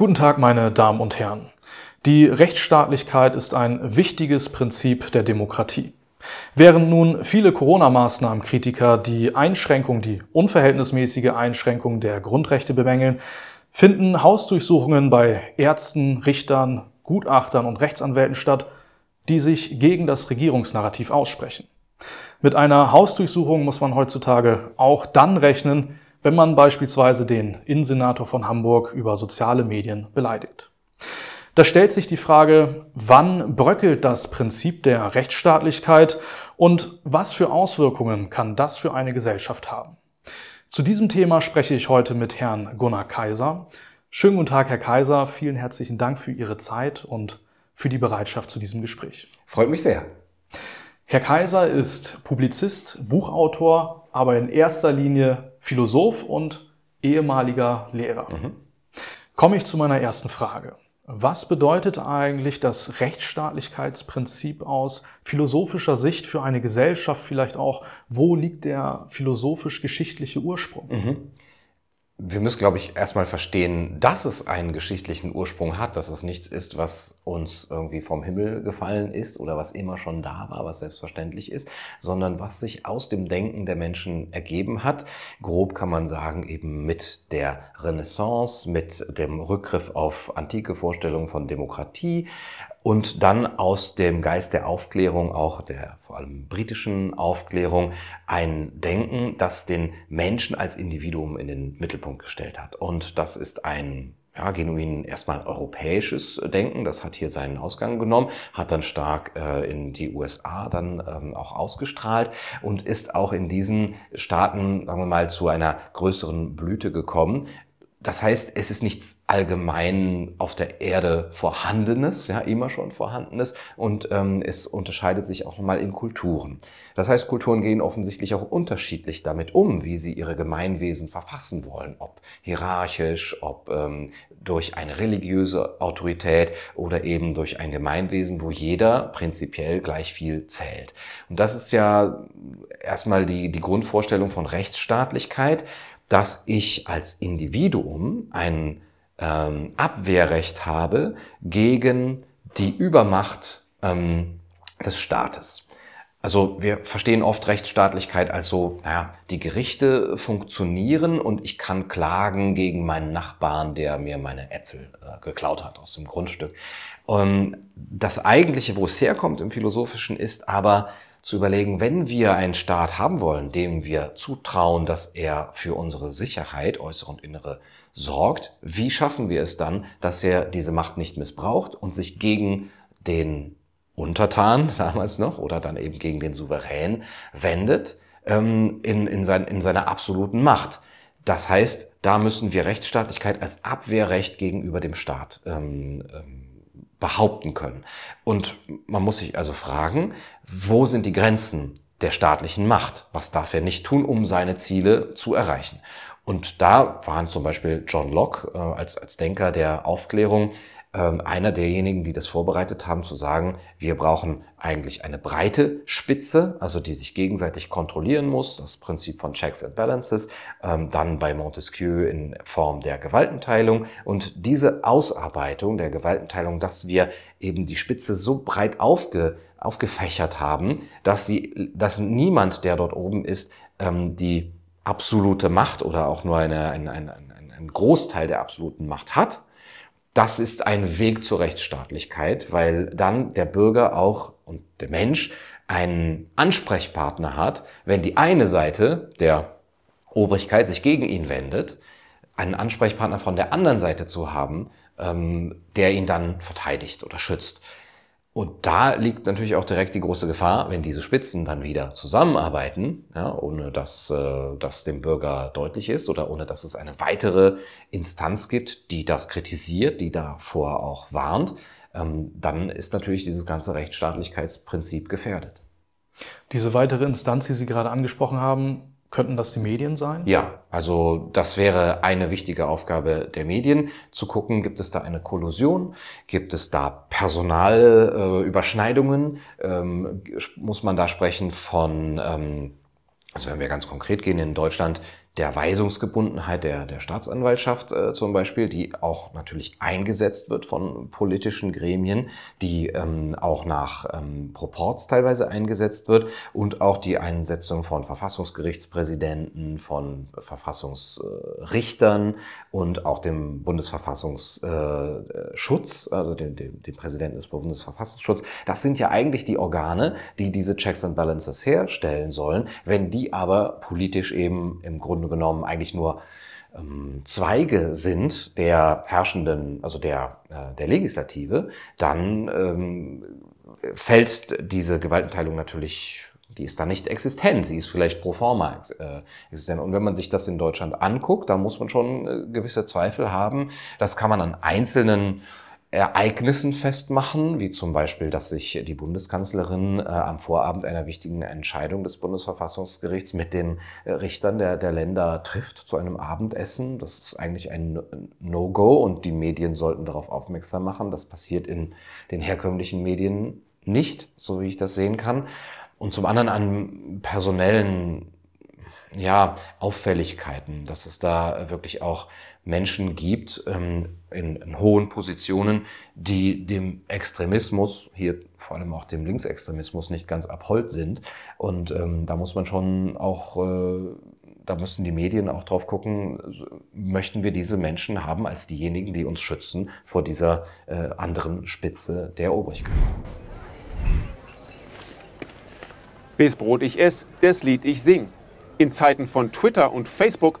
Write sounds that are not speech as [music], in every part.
Guten Tag, meine Damen und Herren. Die Rechtsstaatlichkeit ist ein wichtiges Prinzip der Demokratie. Während nun viele Corona-Maßnahmen-Kritiker die Einschränkung, die unverhältnismäßige Einschränkung der Grundrechte bemängeln, finden Hausdurchsuchungen bei Ärzten, Richtern, Gutachtern und Rechtsanwälten statt, die sich gegen das Regierungsnarrativ aussprechen. Mit einer Hausdurchsuchung muss man heutzutage auch dann rechnen, wenn man beispielsweise den Innensenator von Hamburg über soziale Medien beleidigt. Da stellt sich die Frage, wann bröckelt das Prinzip der Rechtsstaatlichkeit und was für Auswirkungen kann das für eine Gesellschaft haben? Zu diesem Thema spreche ich heute mit Herrn Gunnar Kaiser. Schönen guten Tag, Herr Kaiser. Vielen herzlichen Dank für Ihre Zeit und für die Bereitschaft zu diesem Gespräch. Freut mich sehr. Herr Kaiser ist Publizist, Buchautor, aber in erster Linie Philosoph und ehemaliger Lehrer. Mhm. Komme ich zu meiner ersten Frage. Was bedeutet eigentlich das Rechtsstaatlichkeitsprinzip aus philosophischer Sicht für eine Gesellschaft? Vielleicht auch, wo liegt der philosophisch-geschichtliche Ursprung? Mhm wir müssen, glaube ich, erstmal verstehen, dass es einen geschichtlichen Ursprung hat, dass es nichts ist, was uns irgendwie vom Himmel gefallen ist oder was immer schon da war, was selbstverständlich ist, sondern was sich aus dem Denken der Menschen ergeben hat. Grob kann man sagen, eben mit der Renaissance, mit dem Rückgriff auf antike Vorstellungen von Demokratie, und dann aus dem Geist der Aufklärung, auch der vor allem britischen Aufklärung, ein Denken, das den Menschen als Individuum in den Mittelpunkt gestellt hat. Und das ist ein ja, genuin erstmal europäisches Denken, das hat hier seinen Ausgang genommen, hat dann stark äh, in die USA dann ähm, auch ausgestrahlt und ist auch in diesen Staaten, sagen wir mal, zu einer größeren Blüte gekommen, das heißt, es ist nichts allgemein auf der Erde Vorhandenes, ja, immer schon Vorhandenes, und ähm, es unterscheidet sich auch nochmal in Kulturen. Das heißt, Kulturen gehen offensichtlich auch unterschiedlich damit um, wie sie ihre Gemeinwesen verfassen wollen, ob hierarchisch, ob ähm, durch eine religiöse Autorität oder eben durch ein Gemeinwesen, wo jeder prinzipiell gleich viel zählt. Und das ist ja erstmal die, die Grundvorstellung von Rechtsstaatlichkeit dass ich als Individuum ein ähm, Abwehrrecht habe gegen die Übermacht ähm, des Staates. Also wir verstehen oft Rechtsstaatlichkeit als so, naja, die Gerichte funktionieren und ich kann klagen gegen meinen Nachbarn, der mir meine Äpfel äh, geklaut hat aus dem Grundstück. Und das eigentliche, wo es herkommt im Philosophischen, ist aber zu überlegen, wenn wir einen Staat haben wollen, dem wir zutrauen, dass er für unsere Sicherheit, äußere und innere, sorgt, wie schaffen wir es dann, dass er diese Macht nicht missbraucht und sich gegen den Untertan [laughs] damals noch oder dann eben gegen den Souverän wendet ähm, in, in, sein, in seiner absoluten Macht. Das heißt, da müssen wir Rechtsstaatlichkeit als Abwehrrecht gegenüber dem Staat ähm, ähm, behaupten können. Und man muss sich also fragen, wo sind die Grenzen der staatlichen Macht? Was darf er nicht tun, um seine Ziele zu erreichen? Und da waren zum Beispiel John Locke äh, als, als Denker der Aufklärung einer derjenigen, die das vorbereitet haben, zu sagen, wir brauchen eigentlich eine breite Spitze, also die sich gegenseitig kontrollieren muss, das Prinzip von Checks and Balances, ähm, dann bei Montesquieu in Form der Gewaltenteilung. Und diese Ausarbeitung der Gewaltenteilung, dass wir eben die Spitze so breit aufge, aufgefächert haben, dass sie, dass niemand, der dort oben ist, ähm, die absolute Macht oder auch nur eine, ein, ein, ein, ein Großteil der absoluten Macht hat, das ist ein Weg zur Rechtsstaatlichkeit, weil dann der Bürger auch und der Mensch einen Ansprechpartner hat, wenn die eine Seite der Obrigkeit sich gegen ihn wendet, einen Ansprechpartner von der anderen Seite zu haben, ähm, der ihn dann verteidigt oder schützt. Und da liegt natürlich auch direkt die große Gefahr, wenn diese Spitzen dann wieder zusammenarbeiten, ja, ohne dass äh, das dem Bürger deutlich ist oder ohne dass es eine weitere Instanz gibt, die das kritisiert, die davor auch warnt, ähm, dann ist natürlich dieses ganze Rechtsstaatlichkeitsprinzip gefährdet. Diese weitere Instanz, die Sie gerade angesprochen haben, Könnten das die Medien sein? Ja, also das wäre eine wichtige Aufgabe der Medien, zu gucken, gibt es da eine Kollusion, gibt es da Personalüberschneidungen, äh, ähm, muss man da sprechen von, ähm, also wenn wir ganz konkret gehen, in Deutschland der Weisungsgebundenheit der, der Staatsanwaltschaft äh, zum Beispiel, die auch natürlich eingesetzt wird von politischen Gremien, die ähm, auch nach ähm, Proports teilweise eingesetzt wird und auch die Einsetzung von Verfassungsgerichtspräsidenten, von Verfassungsrichtern und auch dem Bundesverfassungsschutz, äh, also dem, dem, dem Präsidenten des Bundesverfassungsschutzes. Das sind ja eigentlich die Organe, die diese Checks and Balances herstellen sollen. Wenn die aber politisch eben im Grunde genommen eigentlich nur ähm, Zweige sind der herrschenden, also der, äh, der Legislative, dann ähm, fällt diese Gewaltenteilung natürlich die ist da nicht existent, sie ist vielleicht pro forma äh, existent. Und wenn man sich das in Deutschland anguckt, dann muss man schon äh, gewisse Zweifel haben. Das kann man an einzelnen Ereignissen festmachen, wie zum Beispiel, dass sich die Bundeskanzlerin äh, am Vorabend einer wichtigen Entscheidung des Bundesverfassungsgerichts mit den äh, Richtern der, der Länder trifft zu einem Abendessen. Das ist eigentlich ein No-Go und die Medien sollten darauf aufmerksam machen. Das passiert in den herkömmlichen Medien nicht, so wie ich das sehen kann. Und zum anderen an personellen ja, Auffälligkeiten, dass es da wirklich auch Menschen gibt ähm, in, in, hohen Positionen, die dem Extremismus, hier vor allem auch dem Linksextremismus, nicht ganz abhold sind. Und ähm, da muss man schon auch, äh, da müssen die Medien auch drauf gucken, möchten wir diese Menschen haben als diejenigen, die uns schützen vor dieser äh, anderen Spitze der Obrigkeit. Bis Brot ich ess, das Lied ich sing. In Zeiten von Twitter und Facebook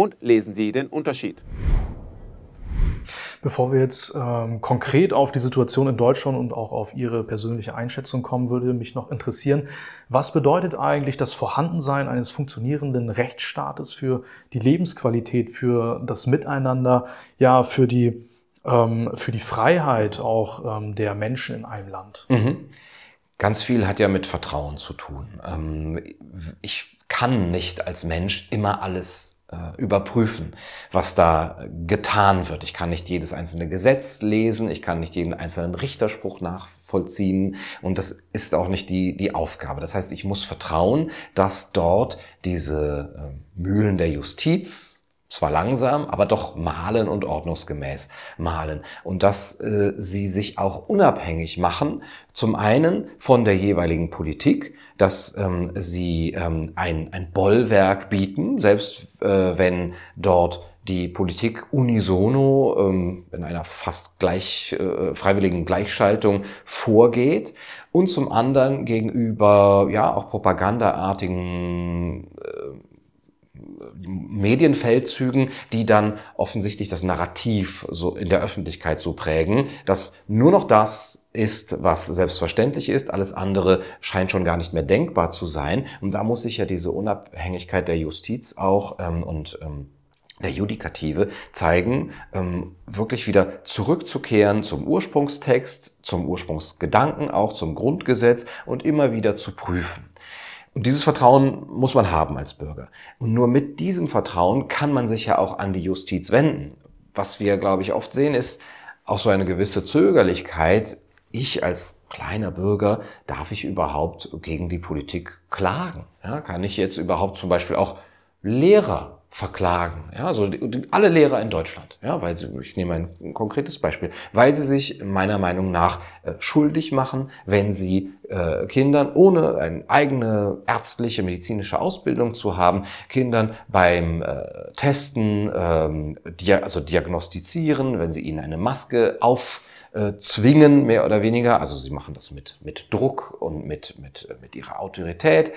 und lesen Sie den Unterschied. Bevor wir jetzt ähm, konkret auf die Situation in Deutschland und auch auf Ihre persönliche Einschätzung kommen, würde mich noch interessieren, was bedeutet eigentlich das Vorhandensein eines funktionierenden Rechtsstaates für die Lebensqualität, für das Miteinander, ja, für die, ähm, für die Freiheit auch ähm, der Menschen in einem Land? Mhm. Ganz viel hat ja mit Vertrauen zu tun. Ähm, ich kann nicht als Mensch immer alles überprüfen, was da getan wird. Ich kann nicht jedes einzelne Gesetz lesen, ich kann nicht jeden einzelnen Richterspruch nachvollziehen und das ist auch nicht die, die Aufgabe. Das heißt, ich muss vertrauen, dass dort diese äh, Mühlen der Justiz, zwar langsam, aber doch malen und ordnungsgemäß malen. Und dass äh, sie sich auch unabhängig machen, zum einen von der jeweiligen Politik, dass ähm, sie ähm, ein, ein Bollwerk bieten, selbst äh, wenn dort die Politik unisono ähm, in einer fast gleich, äh, freiwilligen Gleichschaltung vorgeht und zum anderen gegenüber ja auch propagandaartigen äh, Medienfeldzügen, die dann offensichtlich das Narrativ so in der Öffentlichkeit so prägen, dass nur noch das ist, was selbstverständlich ist. Alles andere scheint schon gar nicht mehr denkbar zu sein. Und da muss sich ja diese Unabhängigkeit der Justiz auch ähm, und ähm, der Judikative zeigen, ähm, wirklich wieder zurückzukehren zum Ursprungstext, zum Ursprungsgedanken, auch zum Grundgesetz und immer wieder zu prüfen. Und dieses Vertrauen muss man haben als Bürger. Und nur mit diesem Vertrauen kann man sich ja auch an die Justiz wenden. Was wir, glaube ich, oft sehen, ist auch so eine gewisse Zögerlichkeit. Ich als kleiner Bürger, darf ich überhaupt gegen die Politik klagen? Ja, kann ich jetzt überhaupt zum Beispiel auch Lehrer verklagen. Ja, also alle Lehrer in Deutschland, ja, weil sie, ich nehme ein konkretes Beispiel, weil sie sich meiner Meinung nach äh, schuldig machen, wenn sie äh, Kindern ohne eine eigene ärztliche, medizinische Ausbildung zu haben, Kindern beim äh, Testen, ähm, also diagnostizieren, wenn sie ihnen eine Maske auf äh, zwingen, mehr oder weniger. Also sie machen das mit, mit Druck und mit, mit, mit ihrer Autorität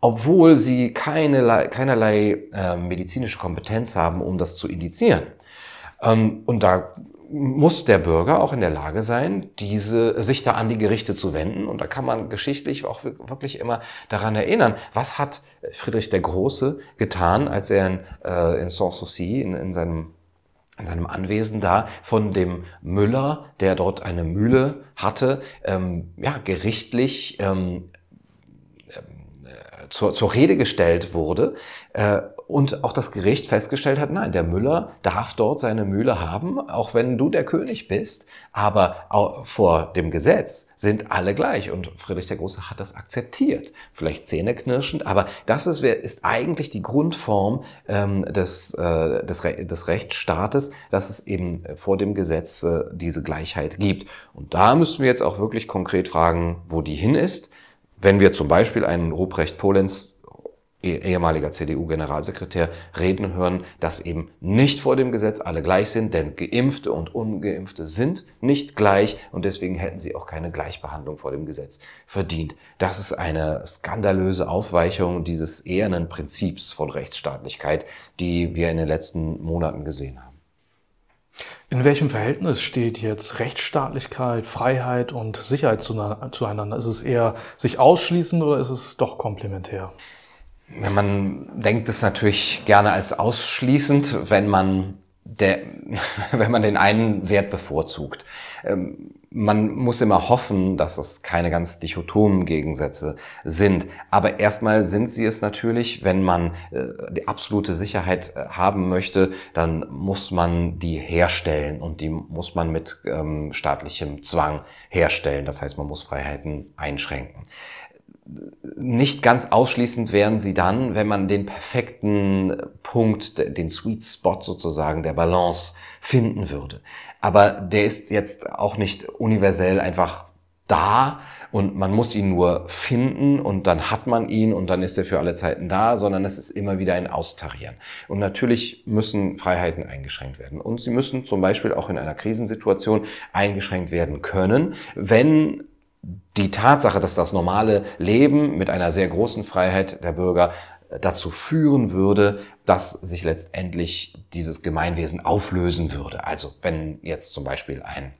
obwohl sie keine, keinerlei äh, medizinische Kompetenz haben, um das zu indizieren. Ähm, und da muss der Bürger auch in der Lage sein, diese, sich da an die Gerichte zu wenden. Und da kann man geschichtlich auch wirklich immer daran erinnern, was hat Friedrich der Große getan, als er in, äh, in Sanssouci, in, in seinem in seinem Anwesen da von dem Müller, der dort eine Mühle hatte, ähm, ja, gerichtlich ähm, zur, zur Rede gestellt wurde äh, und auch das Gericht festgestellt hat, nein, der Müller darf dort seine Mühle haben, auch wenn du der König bist, aber vor dem Gesetz sind alle gleich und Friedrich der Große hat das akzeptiert, vielleicht zähneknirschend, aber das ist, ist eigentlich die Grundform ähm, des, äh, des, des Rechtsstaates, dass es eben vor dem Gesetz äh, diese Gleichheit gibt. Und da müssen wir jetzt auch wirklich konkret fragen, wo die hin ist. Wenn wir zum Beispiel einen Ruprecht Polenz, eh, ehemaliger CDU-Generalsekretär, reden hören, dass eben nicht vor dem Gesetz alle gleich sind, denn Geimpfte und Ungeimpfte sind nicht gleich und deswegen hätten sie auch keine Gleichbehandlung vor dem Gesetz verdient. Das ist eine skandalöse Aufweichung dieses ehernen Prinzips von Rechtsstaatlichkeit, die wir in den letzten Monaten gesehen haben. In welchem Verhältnis steht jetzt Rechtsstaatlichkeit, Freiheit und Sicherheit zueinander? Ist es eher sich ausschließend oder ist es doch komplementär? Man denkt es natürlich gerne als ausschließend, wenn man, der, [laughs] wenn man den einen Wert bevorzugt. Ähm, man muss immer hoffen, dass es keine ganz dichotomen Gegensätze sind. Aber erstmal sind sie es natürlich. Wenn man äh, die absolute Sicherheit äh, haben möchte, dann muss man die herstellen und die muss man mit ähm, staatlichem Zwang herstellen. Das heißt, man muss Freiheiten einschränken nicht ganz ausschließend wären sie dann, wenn man den perfekten Punkt, den Sweet Spot sozusagen der Balance finden würde. Aber der ist jetzt auch nicht universell einfach da und man muss ihn nur finden und dann hat man ihn und dann ist er für alle Zeiten da, sondern es ist immer wieder ein Austarieren. Und natürlich müssen Freiheiten eingeschränkt werden. Und sie müssen zum Beispiel auch in einer Krisensituation eingeschränkt werden können, wenn die Tatsache, dass das normale Leben mit einer sehr großen Freiheit der Bürger äh, dazu führen würde, dass sich letztendlich dieses Gemeinwesen auflösen würde. Also wenn jetzt zum Beispiel ein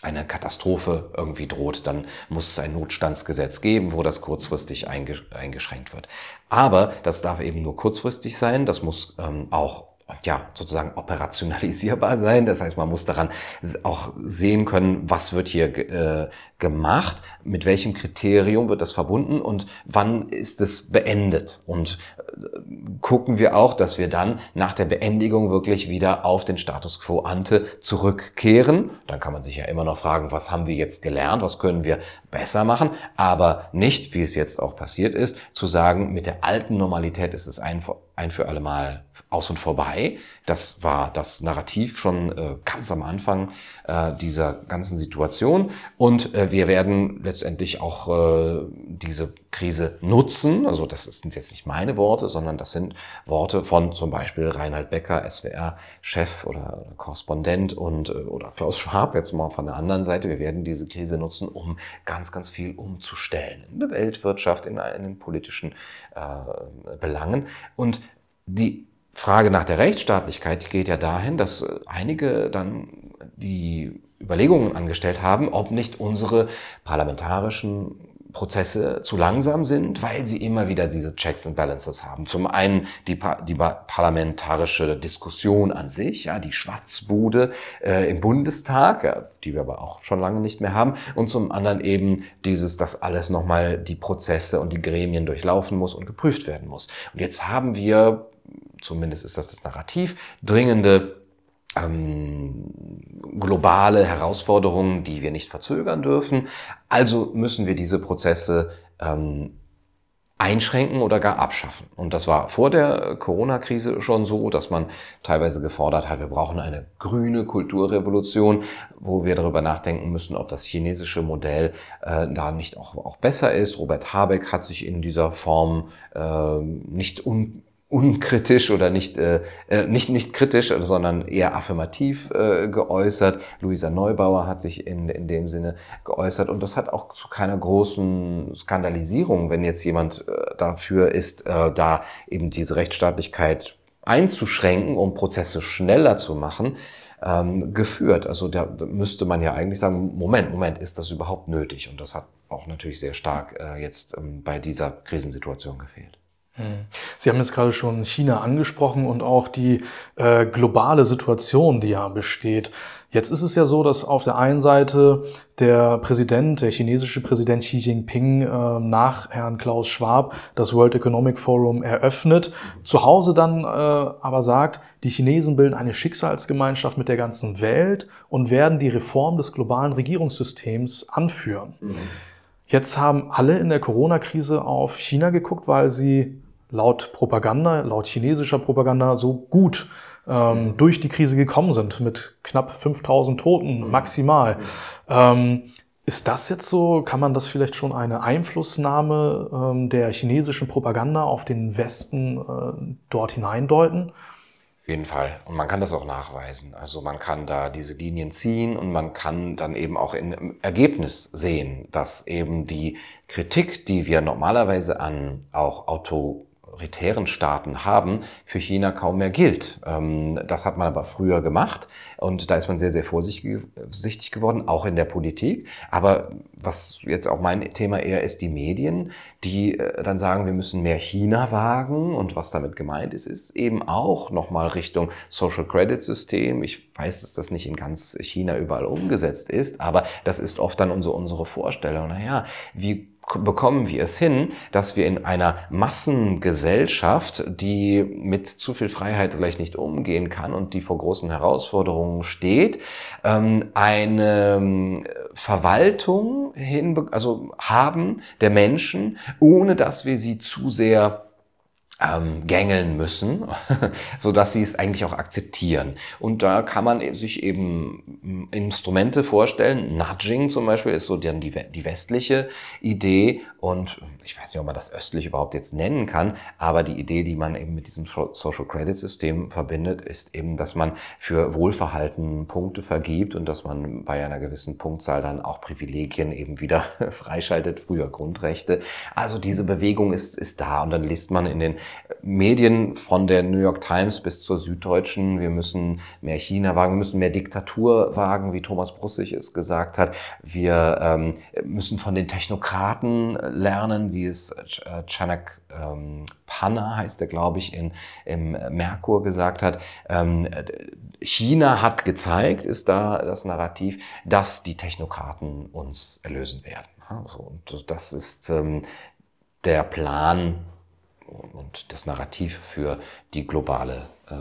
eine Katastrophe irgendwie droht, dann muss es ein Notstandsgesetz geben, wo das kurzfristig eingeschränkt wird. Aber das darf eben nur kurzfristig sein, das muss ähm, auch ja, sozusagen operationalisierbar [laughs] sein. Das heißt, man muss daran auch sehen können, was wird hier äh, gemacht, mit welchem Kriterium wird das verbunden und wann ist es beendet. Und äh, gucken wir auch, dass wir dann nach der Beendigung wirklich wieder auf den Status quo ante zurückkehren. Dann kann man sich ja immer noch fragen, was haben wir jetzt gelernt, was können wir besser machen, aber nicht, wie es jetzt auch passiert ist, zu sagen, mit der alten Normalität ist es ein, ein für alle Mal aus und vorbei. Das war das Narrativ schon äh, ganz am Anfang äh, dieser ganzen Situation. Und äh, wir werden letztendlich auch äh, diese Krise nutzen. Also das sind jetzt nicht meine Worte, sondern das sind Worte von zum Beispiel Reinhard Becker, SWR-Chef oder Korrespondent und äh, oder Klaus Schwab jetzt mal von der anderen Seite. Wir werden diese Krise nutzen, um ganz, ganz viel umzustellen in der Weltwirtschaft, in, in den politischen äh, Belangen. Und die Frage nach der Rechtsstaatlichkeit geht ja dahin, dass äh, einige dann die Überlegungen angestellt haben, ob nicht unsere parlamentarischen Prozesse zu langsam sind, weil sie immer wieder diese Checks and Balances haben. Zum einen die, die parlamentarische Diskussion an sich, ja, die Schwatzbude äh, im Bundestag, ja, die wir aber auch schon lange nicht mehr haben, und zum anderen eben dieses, dass alles nochmal die Prozesse und die Gremien durchlaufen muss und geprüft werden muss. Und jetzt haben wir zumindest ist das das Narrativ, dringende ähm, globale Herausforderungen, die wir nicht verzögern dürfen. Also müssen wir diese Prozesse ähm, einschränken oder gar abschaffen. Und das war vor der Corona-Krise schon so, dass man teilweise gefordert hat, wir brauchen eine grüne Kulturrevolution, wo wir darüber nachdenken müssen, ob das chinesische Modell äh, da nicht auch, auch besser ist. Robert Habeck hat sich in dieser Form äh, nicht un unkritisch oder nicht, äh, äh, nicht, nicht kritisch, sondern eher affirmativ äh, geäußert. Luisa Neubauer hat sich in, in dem Sinne geäußert und das hat auch zu keiner großen Skandalisierung, wenn jetzt jemand äh, dafür ist, äh, da eben diese Rechtsstaatlichkeit einzuschränken, um Prozesse schneller zu machen, ähm, geführt. Also da, da müsste man ja eigentlich sagen, Moment, Moment, ist das überhaupt nötig? Und das hat auch natürlich sehr stark äh, jetzt ähm, bei dieser Krisensituation gefehlt. Hm. Sie haben jetzt gerade schon China angesprochen und auch die äh, globale Situation, die ja besteht. Jetzt ist es ja so, dass auf der einen Seite der Präsident, der chinesische Präsident Xi Jinping äh, nach Herrn Klaus Schwab das World Economic Forum eröffnet, zu Hause dann äh, aber sagt, die Chinesen bilden eine Schicksalsgemeinschaft mit der ganzen Welt und werden die Reform des globalen Regierungssystems anführen. Mhm. Jetzt haben alle in der Corona-Krise auf China geguckt, weil sie laut Propaganda, laut chinesischer Propaganda so gut ähm, mhm. durch die Krise gekommen sind mit knapp 5000 Toten mhm. maximal. Mhm. Ähm, ist das jetzt so, kann man das vielleicht schon eine Einflussnahme ähm, der chinesischen Propaganda auf den Westen äh, dort hineindeuten? Auf jeden Fall. Und man kann das auch nachweisen. Also man kann da diese Linien ziehen und man kann dann eben auch im Ergebnis sehen, dass eben die Kritik, die wir normalerweise an auch Auto autoritären Staaten haben, für China kaum mehr gilt. Ähm, das hat man aber früher gemacht und da ist man sehr, sehr vorsichtig geworden, auch in der Politik. Aber was jetzt auch mein Thema eher ist, die Medien, die äh, dann sagen, wir müssen mehr China wagen und was damit gemeint ist, ist eben auch nochmal Richtung Social Credit System. Ich weiß, dass das nicht in ganz China überall umgesetzt ist, aber das ist oft dann unsere, unsere Vorstellung. Naja, wie bekommen wir es hin, dass wir in einer Massengesellschaft, die mit zu viel Freiheit vielleicht nicht umgehen kann und die vor großen Herausforderungen steht, ähm, eine ähm, Verwaltung hin, also haben der Menschen, ohne dass wir sie zu sehr ähm, gängeln müssen, [laughs] so dass sie es eigentlich auch akzeptieren. Und da kann man sich eben Instrumente vorstellen. Nudging zum Beispiel ist so dann die, die westliche Idee und ich weiß nicht, ob man das östlich überhaupt jetzt nennen kann, aber die Idee, die man eben mit diesem Social Credit System verbindet, ist eben, dass man für Wohlverhalten Punkte vergibt und dass man bei einer gewissen Punktzahl dann auch Privilegien eben wieder [laughs] freischaltet, früher Grundrechte. Also diese Bewegung ist, ist da und dann liest man in den Medien von der New York Times bis zur Süddeutschen, wir müssen mehr China wagen, wir müssen mehr Diktatur wagen, wie Thomas Brussig es gesagt hat. Wir ähm, müssen von den Technokraten lernen, wie es äh, Chanak ähm, Panna heißt er, glaube ich, in, im Merkur gesagt hat. Ähm, China hat gezeigt, ist da das Narrativ, dass die Technokraten uns erlösen werden. Also, und das ist ähm, der Plan und das Narrativ für die globale äh,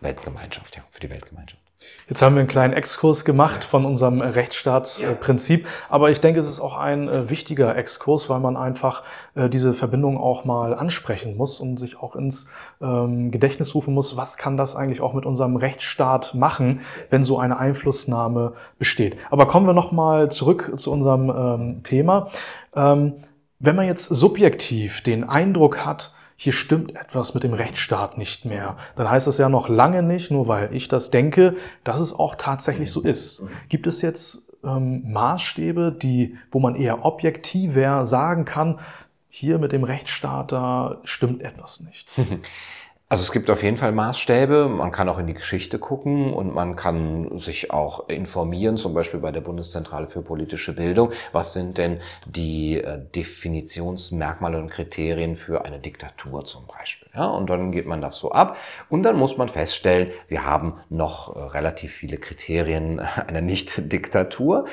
Weltgemeinschaft, ja, für die Weltgemeinschaft. Jetzt haben wir einen kleinen Exkurs gemacht von unserem Rechtsstaatsprinzip, aber ich denke, es ist auch ein äh, wichtiger Exkurs, weil man einfach äh, diese Verbindung auch mal ansprechen muss und sich auch ins ähm, Gedächtnis rufen muss, was kann das eigentlich auch mit unserem Rechtsstaat machen, wenn so eine Einflussnahme besteht. Aber kommen wir nochmal zurück zu unserem ähm, Thema. Wenn man jetzt subjektiv den Eindruck hat, hier stimmt etwas mit dem Rechtsstaat nicht mehr, dann heißt das ja noch lange nicht, nur weil ich das denke, dass es auch tatsächlich so ist. Gibt es jetzt ähm, Maßstäbe, die, wo man eher objektiver sagen kann, hier mit dem Rechtsstaat, da stimmt etwas nicht? [laughs] Also es gibt auf jeden Fall Maßstäbe. Man kann auch in die Geschichte gucken und man kann sich auch informieren, zum Beispiel bei der Bundeszentrale für politische Bildung. Was sind denn die äh, Definitionsmerkmale und Kriterien für eine Diktatur zum Beispiel? Ja, und dann geht man das so ab und dann muss man feststellen, wir haben noch äh, relativ viele Kriterien [laughs] einer Nicht-Diktatur.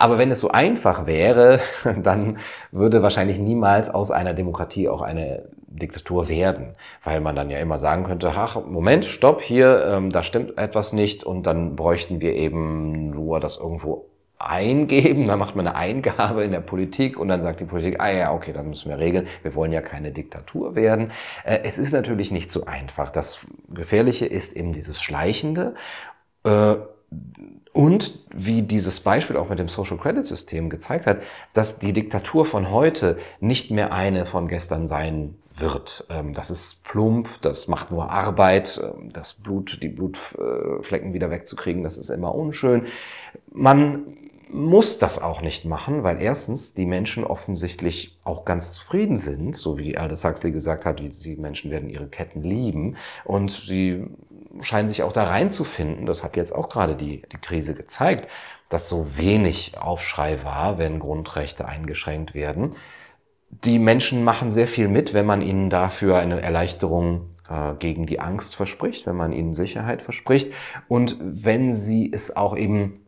Aber wenn es so einfach wäre, [laughs] dann würde wahrscheinlich niemals aus einer Demokratie auch eine Diktatur werden, weil man dann ja immer sagen könnte, ach, Moment, stopp, hier, ähm, da stimmt etwas nicht und dann bräuchten wir eben nur das irgendwo eingeben, dann macht man eine Eingabe in der Politik und dann sagt die Politik, ah ja, okay, das müssen wir regeln, wir wollen ja keine Diktatur werden. Äh, es ist natürlich nicht so einfach. Das Gefährliche ist eben dieses Schleichende. Äh, und wie dieses Beispiel auch mit dem Social Credit System gezeigt hat, dass die Diktatur von heute nicht mehr eine von gestern sein wird. Ähm, das ist plump, das macht nur Arbeit, ähm, das Blut, die Blutflecken wieder wegzukriegen, das ist immer unschön. Man muss das auch nicht machen, weil erstens die Menschen offensichtlich auch ganz zufrieden sind, so wie Aldous Huxley gesagt hat, die Menschen werden ihre Ketten lieben und sie scheinen sich auch da reinzufinden. Das hat jetzt auch gerade die, die Krise gezeigt, dass so wenig Aufschrei war, wenn Grundrechte eingeschränkt werden. Die Menschen machen sehr viel mit, wenn man ihnen dafür eine Erleichterung äh, gegen die Angst verspricht, wenn man ihnen Sicherheit verspricht und wenn sie es auch eben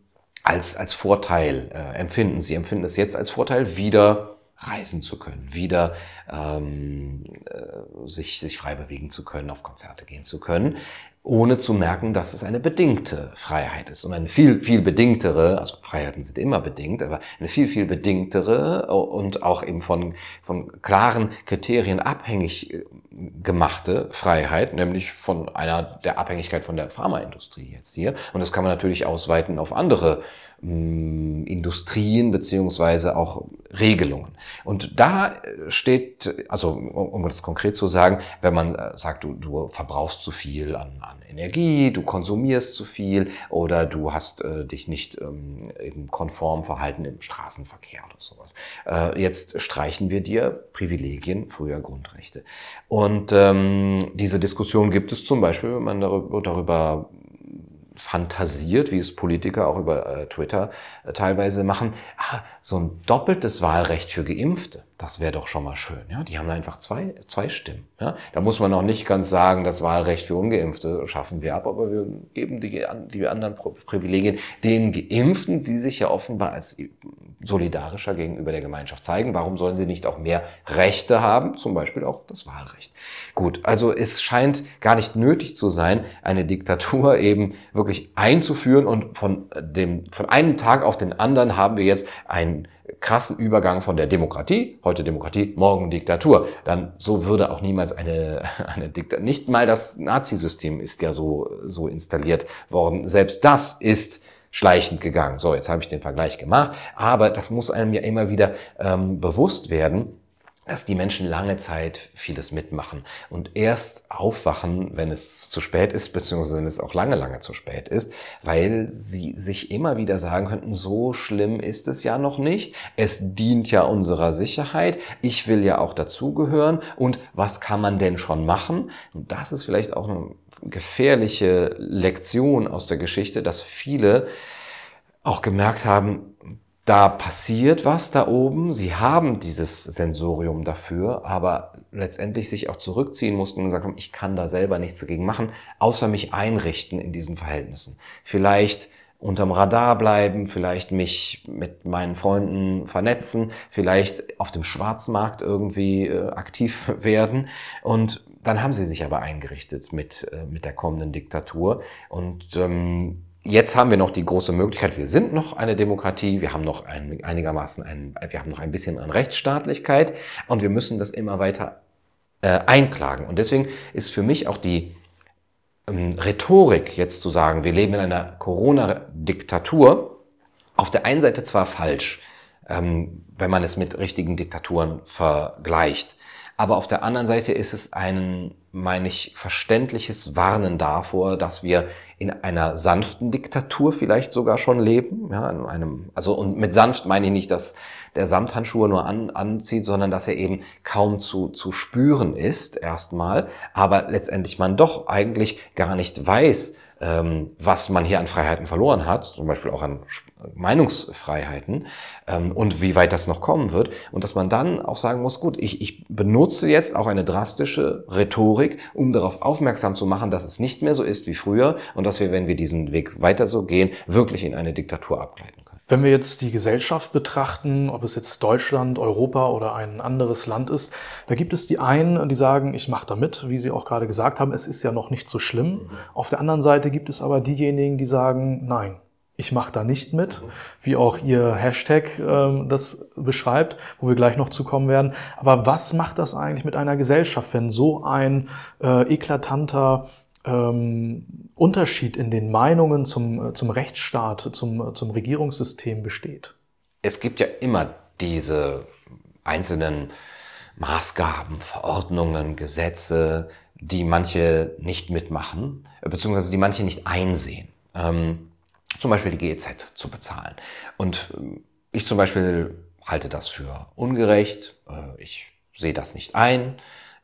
als, als Vorteil äh, empfinden. Sie empfinden es jetzt als Vorteil, wieder reisen zu können, wieder ähm, äh, sich, sich frei bewegen zu können, auf Konzerte gehen zu können ohne zu merken, dass es eine bedingte Freiheit ist und eine viel, viel bedingtere, also Freiheiten sind immer bedingt, aber eine viel, viel bedingtere und auch eben von, von klaren Kriterien abhängig äh, gemachte Freiheit, nämlich von einer der Abhängigkeit von der Pharmaindustrie jetzt hier. Und das kann man natürlich ausweiten auf andere mh, Industrien beziehungsweise auch Regelungen. Und da steht, also um das konkret zu sagen, wenn man äh, sagt, du, du verbrauchst zu viel an, an Energie, du konsumierst zu viel oder du hast äh, dich nicht ähm, eben konform verhalten im Straßenverkehr oder sowas. Äh, jetzt streichen wir dir Privilegien, früher Grundrechte. Und ähm, diese Diskussion gibt es zum Beispiel, wenn man darüber, darüber fantasiert, wie es Politiker auch über äh, Twitter äh, teilweise machen, ah, so ein doppeltes Wahlrecht für Geimpfte, das wäre doch schon mal schön. Ja? Die haben einfach zwei, zwei Stimmen. Ja? Da muss man noch nicht ganz sagen, das Wahlrecht für Ungeimpfte schaffen wir ab, aber wir geben die, die anderen Privilegien den Geimpften, die sich ja offenbar als solidarischer gegenüber der Gemeinschaft zeigen. Warum sollen sie nicht auch mehr Rechte haben? Zum Beispiel auch das Wahlrecht. Gut, also es scheint gar nicht nötig zu sein, eine Diktatur [laughs] eben wirklich einzuführen und von dem, von einem Tag auf den anderen haben wir jetzt einen krassen Übergang von der Demokratie, heute Demokratie, morgen Diktatur. Dann so würde auch niemals eine, [laughs] eine Diktatur, nicht mal das Nazisystem ist ja so, so installiert worden. Selbst das ist schleichend gegangen. So, jetzt habe ich den Vergleich gemacht, aber das muss einem ja immer wieder ähm, bewusst werden, dass die Menschen lange Zeit vieles mitmachen und erst aufwachen, wenn es zu spät ist, beziehungsweise wenn es auch lange, lange zu spät ist, weil sie sich immer wieder sagen könnten, so schlimm ist es ja noch nicht, es dient ja unserer Sicherheit, ich will ja auch dazugehören. Und was kann man denn schon machen? Und das ist vielleicht auch eine gefährliche Lektion aus der Geschichte, dass viele auch gemerkt haben, da passiert was da oben, sie haben dieses Sensorium dafür, aber letztendlich sich auch zurückziehen mussten und gesagt haben, ich kann da selber nichts dagegen machen, außer mich einrichten in diesen Verhältnissen. Vielleicht unterm Radar bleiben, vielleicht mich mit meinen Freunden vernetzen, vielleicht auf dem Schwarzmarkt irgendwie äh, aktiv [laughs] werden und dann haben sie sich aber eingerichtet mit, äh, mit der kommenden Diktatur. Und ähm, jetzt haben wir noch die große Möglichkeit, wir sind noch eine Demokratie, wir haben noch ein, einigermaßen ein, wir haben noch ein bisschen an Rechtsstaatlichkeit und wir müssen das immer weiter äh, einklagen. Und deswegen ist für mich auch die ähm, Rhetorik jetzt zu sagen, wir leben in einer Corona-Diktatur, auf der einen Seite zwar falsch, ähm, wenn man es mit richtigen Diktaturen vergleicht. Aber auf der anderen Seite ist es ein, meine ich, verständliches Warnen davor, dass wir in einer sanften Diktatur vielleicht sogar schon leben. Ja, in einem, also, und mit sanft meine ich nicht, dass der Samthandschuhe nur an, anzieht, sondern dass er eben kaum zu, zu spüren ist, erstmal, aber letztendlich man doch eigentlich gar nicht weiß, ähm, was man hier an Freiheiten verloren hat, zum Beispiel auch an Meinungsfreiheiten ähm, und wie weit das noch kommen wird. Und dass man dann auch sagen muss, gut, ich, ich benutze jetzt auch eine drastische Rhetorik, um darauf aufmerksam zu machen, dass es nicht mehr so ist wie früher und dass wir, wenn wir diesen Weg weiter so gehen, wirklich in eine Diktatur abgleiten können. Wenn wir jetzt die Gesellschaft betrachten, ob es jetzt Deutschland, Europa oder ein anderes Land ist, da gibt es die einen, die sagen, ich mache da mit, wie Sie auch gerade gesagt haben, es ist ja noch nicht so schlimm. Mhm. Auf der anderen Seite gibt es aber diejenigen, die sagen, nein, ich mache da nicht mit, wie auch Ihr Hashtag ähm, das beschreibt, wo wir gleich noch zukommen werden. Aber was macht das eigentlich mit einer Gesellschaft, wenn so ein äh, eklatanter ähm, Unterschied in den Meinungen zum, äh, zum Rechtsstaat, zum, äh, zum Regierungssystem besteht? Es gibt ja immer diese einzelnen Maßgaben, Verordnungen, Gesetze, die manche nicht mitmachen, beziehungsweise die manche nicht einsehen. Ähm, zum Beispiel die GEZ zu bezahlen. Und ähm, ich zum Beispiel halte das für ungerecht. Äh, ich sehe das nicht ein.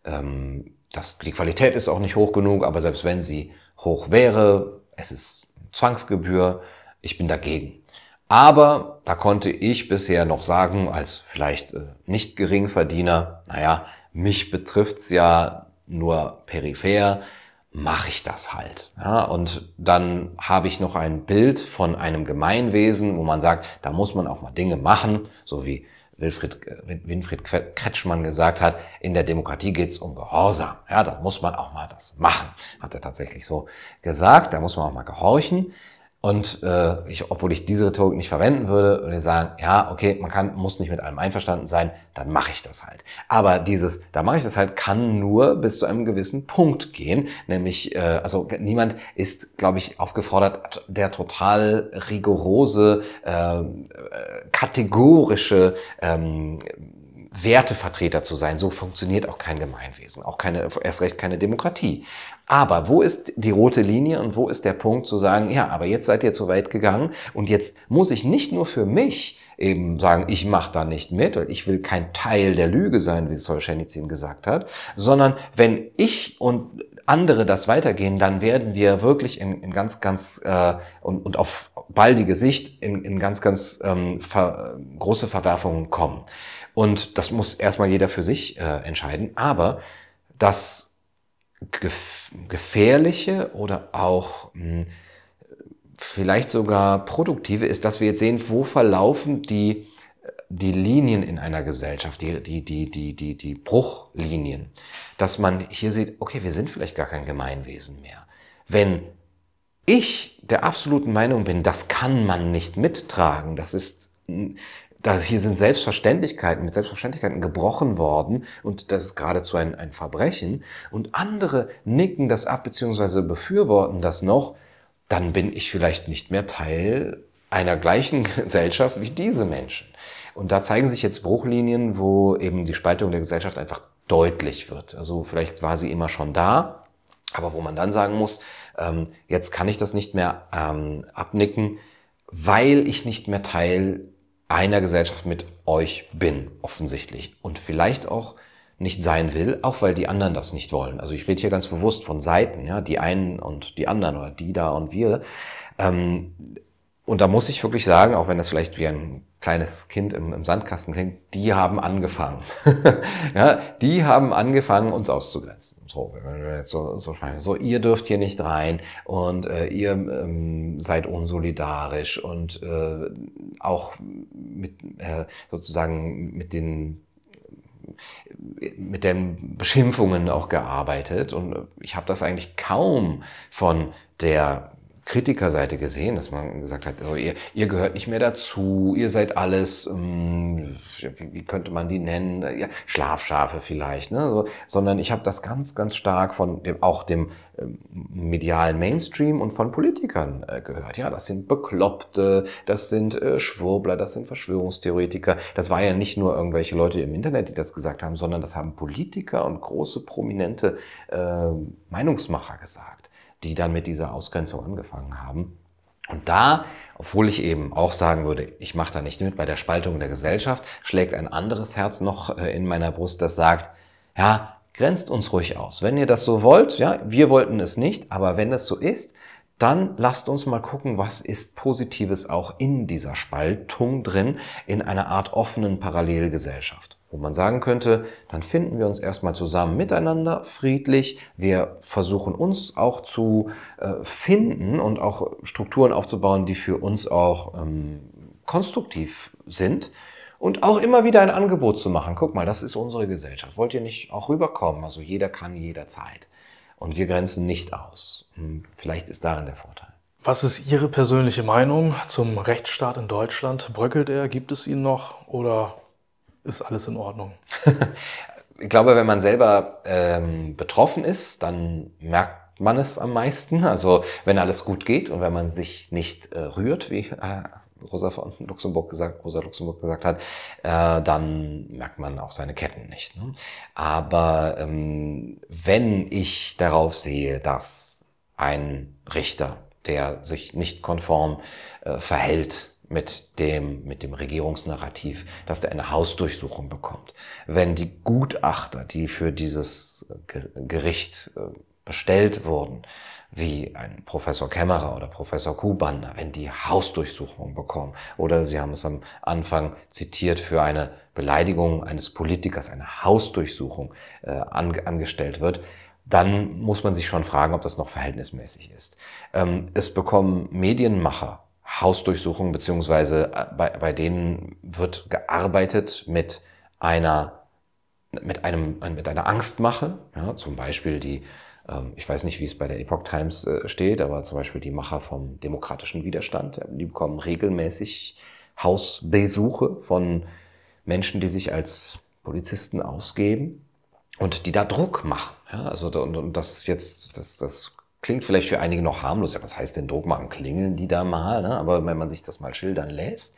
Ähm, das, die Qualität ist auch nicht hoch genug, aber selbst wenn sie hoch wäre, es ist Zwangsgebühr, ich bin dagegen. Aber da konnte ich bisher noch sagen, als vielleicht äh, nicht Geringverdiener, naja, mich betrifft's ja nur peripher, mache ich das halt. Ja, und dann habe ich noch ein Bild von einem Gemeinwesen, wo man sagt, da muss man auch mal Dinge machen, so wie Wilfried, äh, Winfried Kretschmann gesagt hat, in der Demokratie geht's um Gehorsam. Ja, da muss man auch mal das machen, hat er tatsächlich so gesagt. Da muss man auch mal gehorchen. Und äh, ich, obwohl ich diese Rhetorik nicht verwenden würde, würde ich sagen, ja, okay, man kann, muss nicht mit allem einverstanden sein, dann mache ich das halt. Aber dieses, da mache ich das halt, kann nur bis zu einem gewissen Punkt gehen. Nämlich, äh, also niemand ist, glaube ich, aufgefordert, der total rigorose, äh, kategorische ähm, Wertevertreter zu sein. So funktioniert auch kein Gemeinwesen, auch keine, erst recht keine Demokratie. Aber wo ist die rote Linie und wo ist der Punkt zu sagen, ja, aber jetzt seid ihr zu weit gegangen und jetzt muss ich nicht nur für mich eben sagen, ich mache da nicht mit, ich will kein Teil der Lüge sein, wie Solzhenitsyn gesagt hat, sondern wenn ich und andere das weitergehen, dann werden wir wirklich in, in ganz, ganz äh, und, und auf baldige Sicht in, in ganz, ganz ähm, ver, große Verwerfungen kommen. Und das muss erstmal jeder für sich äh, entscheiden. Aber das gefährliche oder auch mh, hm, vielleicht sogar produktive ist, dass wir jetzt sehen, wo verlaufen die, die Linien in einer Gesellschaft, die, die, die, die, die, die Bruchlinien. Dass man hier sieht, okay, wir sind vielleicht gar kein Gemeinwesen mehr. Wenn ich der absoluten Meinung bin, das kann man nicht mittragen, das ist das hier sind Selbstverständlichkeiten mit Selbstverständlichkeiten gebrochen worden und das ist geradezu ein, ein Verbrechen und andere nicken das ab bzw. befürworten das noch, dann bin ich vielleicht nicht mehr Teil einer gleichen [laughs] Gesellschaft wie diese Menschen. Und da zeigen sich jetzt Bruchlinien, wo eben die Spaltung der Gesellschaft einfach deutlich wird. Also vielleicht war sie immer schon da, aber wo man dann sagen muss, ähm, jetzt kann ich das nicht mehr ähm, abnicken, weil ich nicht mehr Teil einer Gesellschaft mit euch bin, offensichtlich. Und vielleicht auch nicht sein will, auch weil die anderen das nicht wollen. Also ich rede hier ganz bewusst von Seiten, ja, die einen und die anderen oder die da und wir. Ähm, und da muss ich wirklich sagen, auch wenn das vielleicht wie ein kleines Kind im, im Sandkasten klingt, die haben angefangen. [laughs] ja, die haben angefangen, uns auszugrenzen. So, so, so, so ihr dürft hier nicht rein und äh, ihr ähm, seid unsolidarisch und äh, auch mit äh, sozusagen mit den mit den Beschimpfungen auch gearbeitet und ich habe das eigentlich kaum von der Kritikerseite gesehen, dass man gesagt hat, also ihr, ihr gehört nicht mehr dazu, ihr seid alles, ähm, wie, wie, könnte man die nennen, ja, Schlafschafe vielleicht, ne? So, sondern ich habe das ganz, ganz stark von dem, auch dem ähm, medialen Mainstream und von Politikern äh, gehört. Ja, das sind Bekloppte, das sind äh, Schwurbler, das sind Verschwörungstheoretiker. Das war ja nicht nur irgendwelche Leute im Internet, die das gesagt haben, sondern das haben Politiker und große prominente äh, Meinungsmacher gesagt die dann mit dieser Ausgrenzung angefangen haben. Und da, obwohl ich eben auch sagen würde, ich mache da nicht mit bei der Spaltung der Gesellschaft, schlägt ein anderes Herz noch äh, in meiner Brust, das sagt, ja, grenzt uns ruhig aus. Wenn ihr das so wollt, ja, wir wollten es nicht, aber wenn das so ist, dann lasst uns mal gucken, was ist Positives auch in dieser Spaltung drin, in einer Art offenen Parallelgesellschaft. Wo man sagen könnte, dann finden wir uns erstmal zusammen miteinander, friedlich. Wir versuchen uns auch zu äh, finden und auch Strukturen aufzubauen, die für uns auch ähm, konstruktiv sind. Und auch immer wieder ein Angebot zu machen. Guck mal, das ist unsere Gesellschaft. Wollt ihr nicht auch rüberkommen? Also jeder kann jederzeit. Und wir grenzen nicht aus. Hm, vielleicht ist darin der Vorteil. Was ist Ihre persönliche Meinung zum Rechtsstaat in Deutschland? Bröckelt er? Gibt es ihn noch oder ist alles in Ordnung? [laughs] ich glaube, wenn man selber ähm, betroffen ist, dann merkt man es am meisten. Also wenn alles gut geht und wenn man sich nicht äh, rührt, wie äh, Rosa von Luxemburg gesagt, Rosa Luxemburg gesagt hat, äh, dann merkt man auch seine Ketten nicht. Ne? Aber ähm, wenn ich darauf sehe, dass ein Richter der sich nicht konform äh, verhält mit dem, mit dem Regierungsnarrativ, dass der eine Hausdurchsuchung bekommt. Wenn die Gutachter, die für dieses Gericht äh, bestellt wurden, wie ein Professor Kämmerer oder Professor Kuhbander, wenn die Hausdurchsuchung bekommen. Oder Sie haben es am Anfang zitiert, für eine Beleidigung eines Politikers eine Hausdurchsuchung äh, angestellt wird dann muss man sich schon fragen, ob das noch verhältnismäßig ist. Ähm, es bekommen Medienmacher Hausdurchsuchungen, beziehungsweise äh, bei, bei denen wird gearbeitet mit einer, mit einem, mit einer Angstmache, ja, zum Beispiel die, ähm, ich weiß nicht, wie es bei der Epoch Times äh, steht, aber zum Beispiel die Macher vom demokratischen Widerstand, die bekommen regelmäßig Hausbesuche von Menschen, die sich als Polizisten ausgeben und die da Druck machen. Ja, also und, und das jetzt, das, das klingt vielleicht für einige noch harmlos. Ja, was heißt denn Druck machen? Klingeln die da mal? Ne? Aber wenn man sich das mal schildern lässt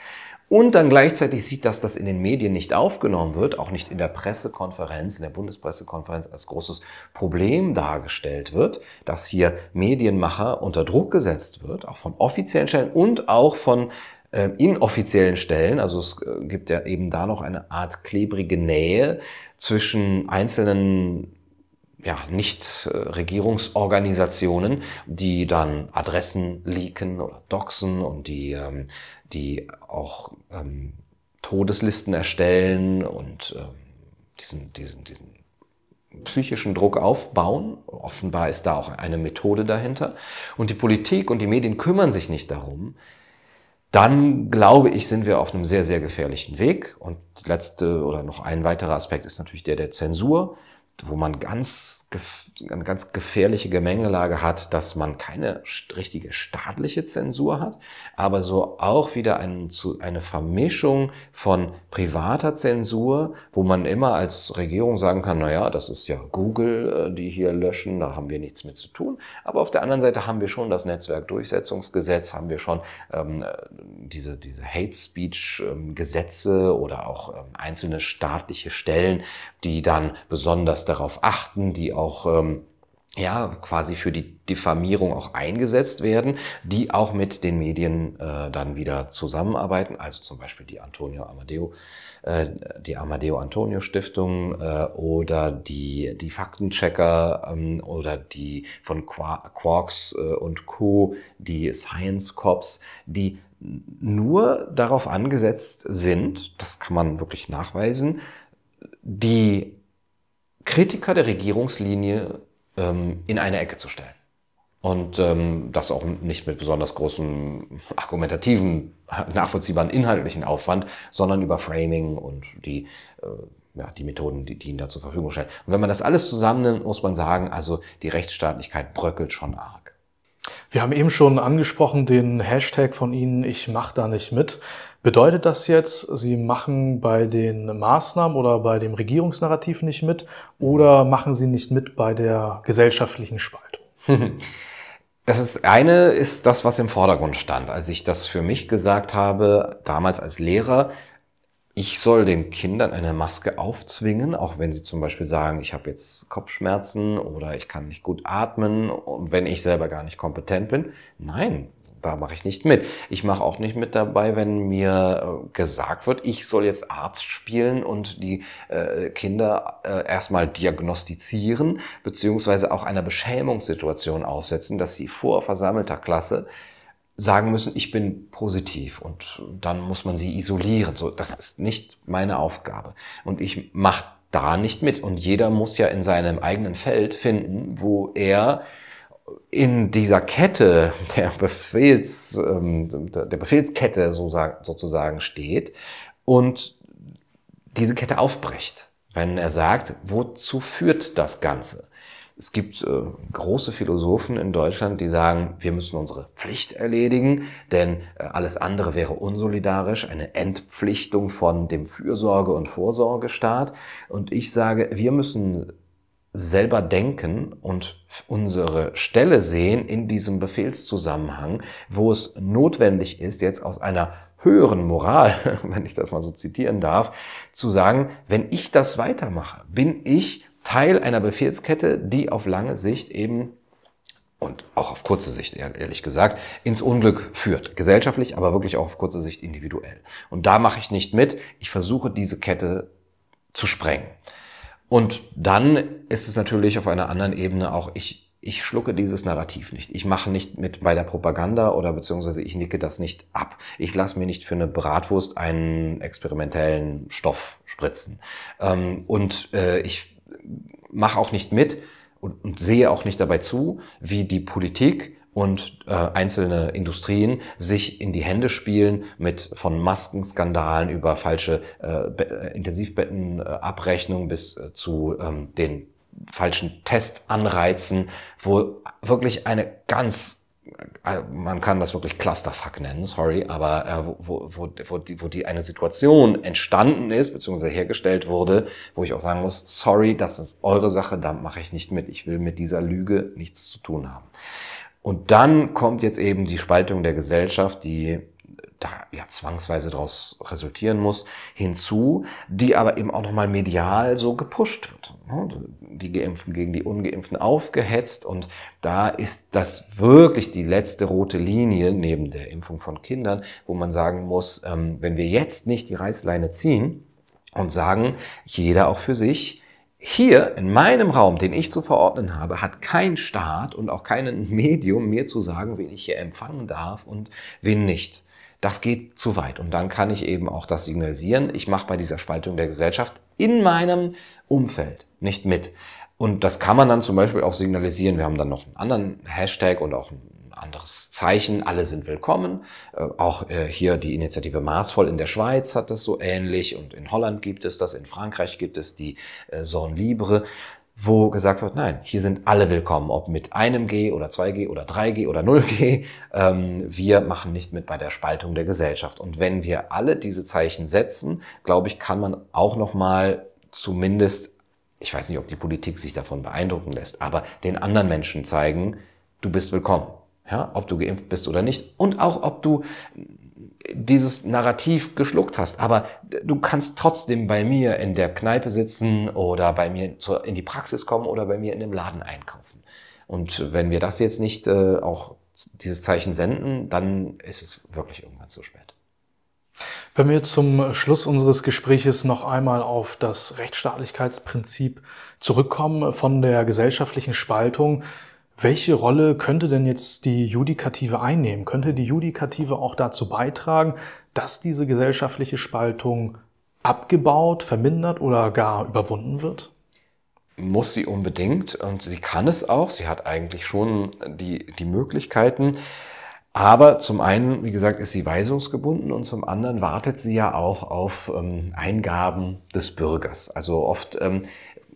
und dann gleichzeitig sieht, dass das in den Medien nicht aufgenommen wird, auch nicht in der Pressekonferenz, in der Bundespressekonferenz als großes Problem dargestellt wird, dass hier Medienmacher unter Druck gesetzt wird, auch von offiziellen Stellen und auch von äh, inoffiziellen Stellen. Also es äh, gibt ja eben da noch eine Art klebrige Nähe zwischen einzelnen ja, nicht äh, Regierungsorganisationen, die dann Adressen leaken oder doxen und die, ähm, die auch ähm, Todeslisten erstellen und ähm, diesen, diesen, diesen psychischen Druck aufbauen. Offenbar ist da auch eine Methode dahinter. Und die Politik und die Medien kümmern sich nicht darum, dann glaube ich, sind wir auf einem sehr, sehr gefährlichen Weg. Und letzte oder noch ein weiterer Aspekt ist natürlich der der Zensur wo man ganz, eine ganz gefährliche Gemengelage hat, dass man keine richtige staatliche Zensur hat, aber so auch wieder ein, eine Vermischung von privater Zensur, wo man immer als Regierung sagen kann, na ja, das ist ja Google, äh, die hier löschen, da haben wir nichts mit zu tun. Aber auf der anderen Seite haben wir schon das Netzwerkdurchsetzungsgesetz, haben wir schon ähm, diese, diese Hate Speech ähm, oder auch ähm, einzelne staatliche Stellen, die dann besonders darauf achten, die auch ähm, ja quasi für die Diffamierung auch eingesetzt werden, die auch mit den Medien äh, dann wieder zusammenarbeiten, also zum Beispiel die Antonio Amadeo, äh, die Amadeo Antonio Stiftung äh, oder die die Faktenchecker ähm, oder die von Quarks äh, und Co, die Science Cops, die nur darauf angesetzt sind, das kann man wirklich nachweisen, die Kritiker der Regierungslinie ähm, in eine Ecke zu stellen. Und ähm, das auch nicht mit besonders großem argumentativen, nachvollziehbaren inhaltlichen Aufwand, sondern über Framing und die, äh, ja, die Methoden, die, die ihnen da zur Verfügung stellen. Und wenn man das alles zusammennimmt, muss man sagen, also die Rechtsstaatlichkeit bröckelt schon arg. Wir haben eben schon angesprochen den Hashtag von Ihnen, ich mache da nicht mit. Bedeutet das jetzt, Sie machen bei den Maßnahmen oder bei dem Regierungsnarrativ nicht mit oder machen Sie nicht mit bei der gesellschaftlichen Spaltung? [laughs] Das ist eine ist das, was im Vordergrund stand. Als ich das für mich gesagt habe, damals als Lehrer, ich soll den Kindern eine Maske aufzwingen, auch wenn sie zum Beispiel sagen, ich habe jetzt Kopfschmerzen oder ich kann nicht gut atmen und wenn ich selber gar nicht kompetent bin. Nein, da mache ich nicht mit. Ich mache auch nicht mit dabei, wenn mir äh, gesagt wird, ich soll jetzt Arzt spielen und die äh, Kinder äh, erstmal diagnostizieren, beziehungsweise auch einer Beschämungssituation aussetzen, dass sie vor versammelter Klasse sagen müssen, ich bin positiv und dann muss man sie isolieren. So, das ist nicht meine Aufgabe. Und ich mache da nicht mit. Und jeder muss ja in seinem eigenen Feld finden, wo er in dieser Kette der, Befehls, ähm, der Befehlskette sozusagen steht und diese Kette aufbricht. Wenn er sagt, wozu führt das Ganze? Es gibt äh, große Philosophen in Deutschland, die sagen, wir müssen unsere Pflicht erledigen, denn äh, alles andere wäre unsolidarisch, eine Entpflichtung von dem Fürsorge- und Vorsorgestaat. Und ich sage, wir müssen selber denken und unsere Stelle sehen in diesem Befehlszusammenhang, wo es notwendig ist, jetzt aus einer höheren Moral, [laughs] wenn ich das mal so zitieren darf, zu sagen, wenn ich das weitermache, bin ich Teil einer Befehlskette, die auf lange Sicht eben und auch auf kurze Sicht, ehrlich gesagt, ins Unglück führt. Gesellschaftlich, aber wirklich auch auf kurze Sicht individuell. Und da mache ich nicht mit. Ich versuche, diese Kette zu sprengen. Und dann ist es natürlich auf einer anderen Ebene auch, ich, ich schlucke dieses Narrativ nicht. Ich mache nicht mit bei der Propaganda oder beziehungsweise ich nicke das nicht ab. Ich lasse mir nicht für eine Bratwurst einen experimentellen Stoff spritzen. Ähm, und äh, ich mache auch nicht mit und, und sehe auch nicht dabei zu, wie die Politik und äh, einzelne Industrien sich in die Hände spielen mit von Maskenskandalen über falsche äh, äh Intensivbettenabrechnung bis äh, zu ähm, den falschen Testanreizen, wo wirklich eine ganz äh, man kann das wirklich Clusterfuck nennen, sorry, aber äh, wo, wo, wo, die, wo die eine Situation entstanden ist, beziehungsweise hergestellt wurde, wo ich auch sagen muss, sorry, das ist eure Sache, da mache ich nicht mit. Ich will mit dieser Lüge nichts zu tun haben. Und dann kommt jetzt eben die Spaltung der Gesellschaft, die da ja zwangsweise daraus resultieren muss, hinzu, die aber eben auch nochmal medial so gepusht wird. Ne? Die Geimpften gegen die Ungeimpften aufgehetzt und da ist das wirklich die letzte rote Linie neben der Impfung von Kindern, wo man sagen muss, ähm, wenn wir jetzt nicht die Reißleine ziehen und sagen, jeder auch für sich, hier in meinem Raum, den ich zu verordnen habe, hat kein Staat und auch kein Medium mir zu sagen, wen ich hier empfangen darf und wen nicht. Das geht zu weit. Und dann kann ich eben auch das signalisieren. Ich mache bei dieser Spaltung der Gesellschaft in meinem Umfeld nicht mit. Und das kann man dann zum Beispiel auch signalisieren. Wir haben dann noch einen anderen Hashtag und auch anderes Zeichen. Alle sind willkommen. Äh, auch äh, hier die Initiative Maßvoll in der Schweiz hat das so ähnlich und in Holland gibt es das, in Frankreich gibt es die äh, Zone Libre wo gesagt wird, nein, hier sind alle willkommen, ob mit einem G oder 2G oder 3G oder 0G. Ähm, wir machen nicht mit bei der Spaltung der Gesellschaft. Und wenn wir alle diese Zeichen setzen, glaube ich, kann man auch noch mal zumindest, ich weiß nicht, ob die Politik sich davon beeindrucken lässt, aber den anderen Menschen zeigen, du bist willkommen. Ja, ob du geimpft bist oder nicht. Und auch, ob du dieses Narrativ geschluckt hast. Aber du kannst trotzdem bei mir in der Kneipe sitzen oder bei mir in die Praxis kommen oder bei mir in dem Laden einkaufen. Und wenn wir das jetzt nicht äh, auch dieses Zeichen senden, dann ist es wirklich irgendwann zu spät. Wenn wir zum Schluss unseres Gespräches noch einmal auf das Rechtsstaatlichkeitsprinzip zurückkommen von der gesellschaftlichen Spaltung, welche Rolle könnte denn jetzt die Judikative einnehmen? Könnte die Judikative auch dazu beitragen, dass diese gesellschaftliche Spaltung abgebaut, vermindert oder gar überwunden wird? Muss sie unbedingt und sie kann es auch. Sie hat eigentlich schon die, die Möglichkeiten. Aber zum einen, wie gesagt, ist sie weisungsgebunden und zum anderen wartet sie ja auch auf ähm, Eingaben des Bürgers. Also oft ähm,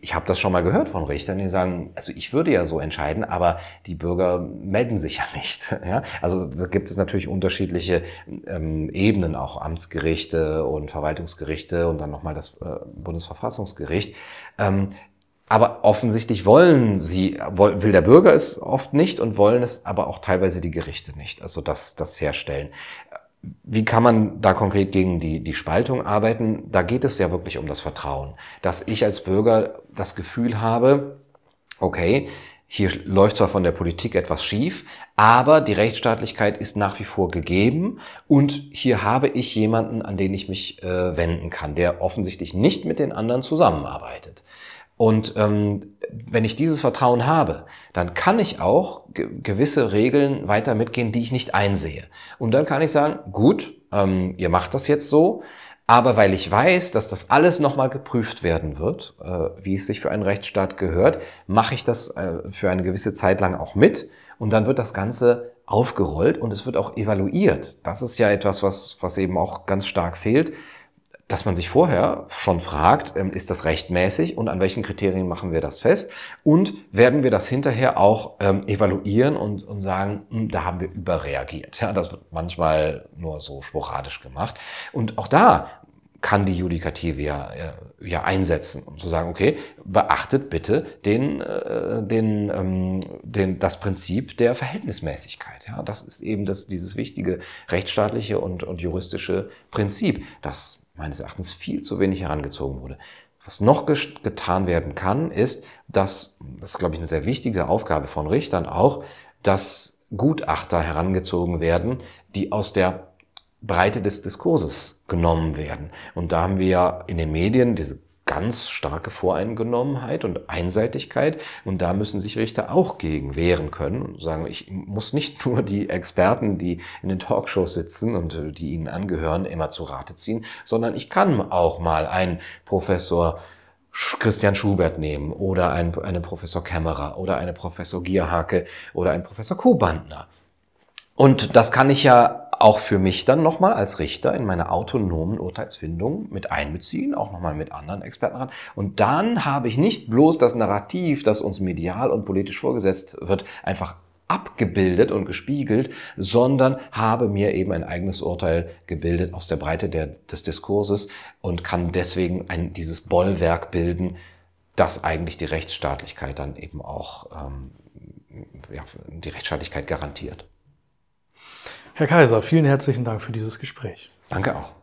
ich habe das schon mal gehört von Richtern, die sagen, also ich würde ja so entscheiden, aber die Bürger melden sich ja [laughs] nicht. Ja? Also da gibt es natürlich unterschiedliche ähm, Ebenen, auch Amtsgerichte und Verwaltungsgerichte und dann nochmal das äh, Bundesverfassungsgericht. Ähm, aber offensichtlich wollen sie, will der Bürger es oft nicht und wollen es aber auch teilweise die Gerichte nicht, also das, das herstellen. Wie kann man da konkret gegen die, die Spaltung arbeiten? Da geht es ja wirklich um das Vertrauen, dass ich als Bürger das Gefühl habe, okay, hier läuft zwar von der Politik etwas schief, aber die Rechtsstaatlichkeit ist nach wie vor gegeben und hier habe ich jemanden, an den ich mich äh, wenden kann, der offensichtlich nicht mit den anderen zusammenarbeitet. Und ähm, wenn ich dieses Vertrauen habe, dann kann ich auch ge gewisse Regeln weiter mitgehen, die ich nicht einsehe. Und dann kann ich sagen, gut, ähm, ihr macht das jetzt so, aber weil ich weiß, dass das alles nochmal geprüft werden wird, äh, wie es sich für einen Rechtsstaat gehört, mache ich das äh, für eine gewisse Zeit lang auch mit und dann wird das Ganze aufgerollt und es wird auch evaluiert. Das ist ja etwas, was, was eben auch ganz stark fehlt dass man sich vorher schon fragt, ähm, ist das rechtmäßig und an welchen Kriterien machen wir das fest? Und werden wir das hinterher auch ähm, evaluieren und, und sagen, hm, da haben wir überreagiert. Ja, das wird manchmal nur so sporadisch gemacht. Und auch da kann die Judikative ja, äh, ja einsetzen, um zu sagen, okay, beachtet bitte den, äh, den, ähm, den, das Prinzip der Verhältnismäßigkeit. Ja, das ist eben das, dieses wichtige rechtsstaatliche und, und juristische Prinzip, das meines Erachtens viel zu wenig herangezogen wurde. Was noch getan werden kann, ist, dass, das ist, glaube ich, eine sehr wichtige Aufgabe von Richtern auch, dass Gutachter herangezogen werden, die aus der Breite des Diskurses genommen werden. Und da haben wir ja in den Medien diese ganz starke Voreingenommenheit und Einseitigkeit. Und da müssen sich Richter auch gegen wehren können und sagen, ich muss nicht nur die Experten, die in den Talkshows sitzen und äh, die ihnen angehören, immer zu Rate ziehen, sondern ich kann auch mal einen Professor Christian Schubert nehmen oder einen, einen Professor Kämmerer oder eine Professor Gierhake oder einen Professor Kobandner. Und das kann ich ja auch für mich dann nochmal als Richter in meine autonomen Urteilsfindung mit einbeziehen, auch nochmal mit anderen Experten ran. Und dann habe ich nicht bloß das Narrativ, das uns medial und politisch vorgesetzt wird, einfach abgebildet und gespiegelt, sondern habe mir eben ein eigenes Urteil gebildet aus der Breite der, des Diskurses und kann deswegen ein, dieses Bollwerk bilden, das eigentlich die Rechtsstaatlichkeit dann eben auch ähm, ja, die Rechtsstaatlichkeit garantiert. Herr Kaiser, vielen herzlichen Dank für dieses Gespräch. Danke auch.